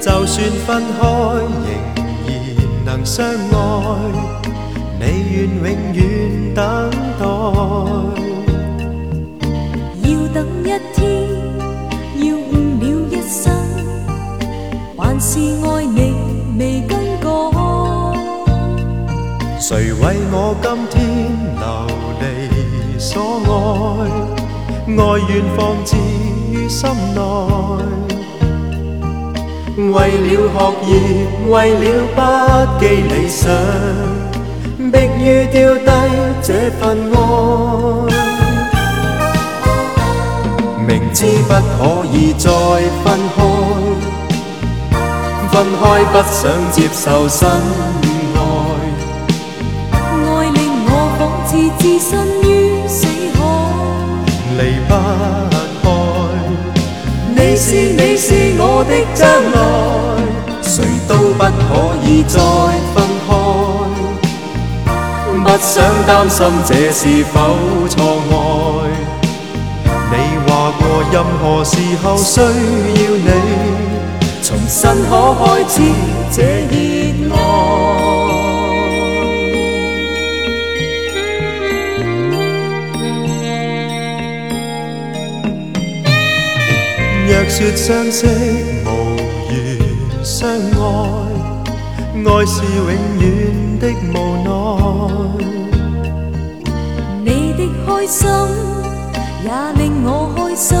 就算分开，仍然能相爱。你愿永远等待。要等一天，要悟了一生，还是爱你未更改。谁为我今天流离所爱？爱愿放置于心内。为了学业，为了不记理想，迫于丢低这份爱。明知不可以再分开，分开不想接受新爱。爱令我仿似置身于死海。离不开。你是你是我的将来，谁都不可以再分开。不想担心这是否错爱。你话过任何时候需要你，重新可开始这热说相识无缘相爱，爱是永远的无奈。你的开心也令我开心，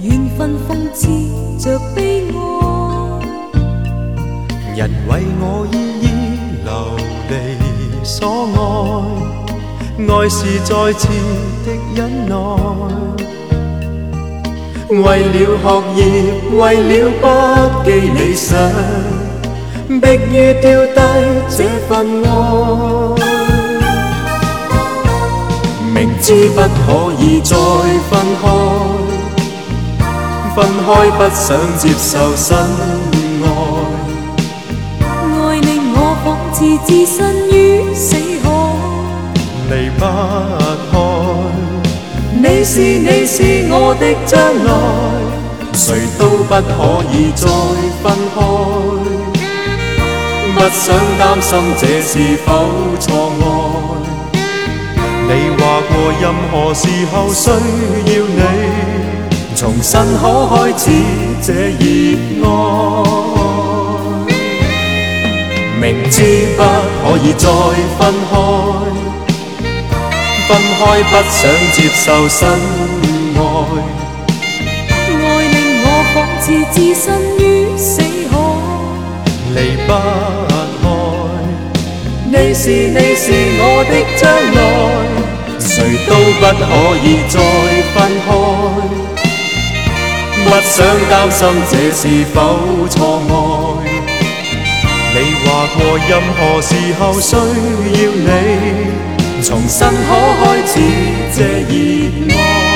缘分讽刺着悲哀。人为我依依流离所爱，爱是再次的忍耐。为了学业，为了不记理想，迫于丢低这份爱。明知不可以再分开，分开不想接受新爱。爱令我仿似置身于死海。离不开。你是你是将来，谁都不可以再分开。不想担心这是否错爱。你。话过任何时候需要你，重新可开始这热爱。明知不可以再分开。分开不想接受新置身于死海。离不开。你是你是我的将来，谁都不可以再分开。不想担心这是否错爱。你话过任何时候需要你。重新可开始这热爱。